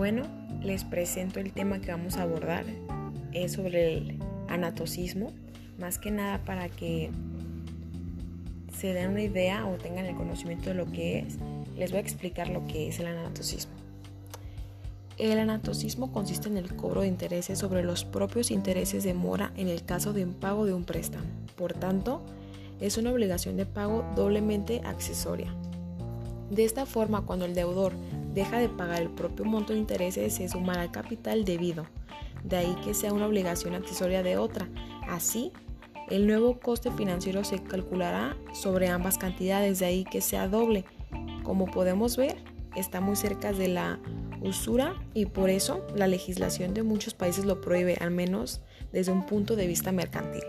Bueno, les presento el tema que vamos a abordar. Es sobre el anatocismo, más que nada para que se den una idea o tengan el conocimiento de lo que es. Les voy a explicar lo que es el anatocismo. El anatocismo consiste en el cobro de intereses sobre los propios intereses de mora en el caso de impago de un préstamo. Por tanto, es una obligación de pago doblemente accesoria. De esta forma, cuando el deudor deja de pagar el propio monto de intereses, se sumará al capital debido. De ahí que sea una obligación accesoria de otra. Así, el nuevo coste financiero se calculará sobre ambas cantidades, de ahí que sea doble. Como podemos ver, está muy cerca de la usura y por eso la legislación de muchos países lo prohíbe, al menos desde un punto de vista mercantil.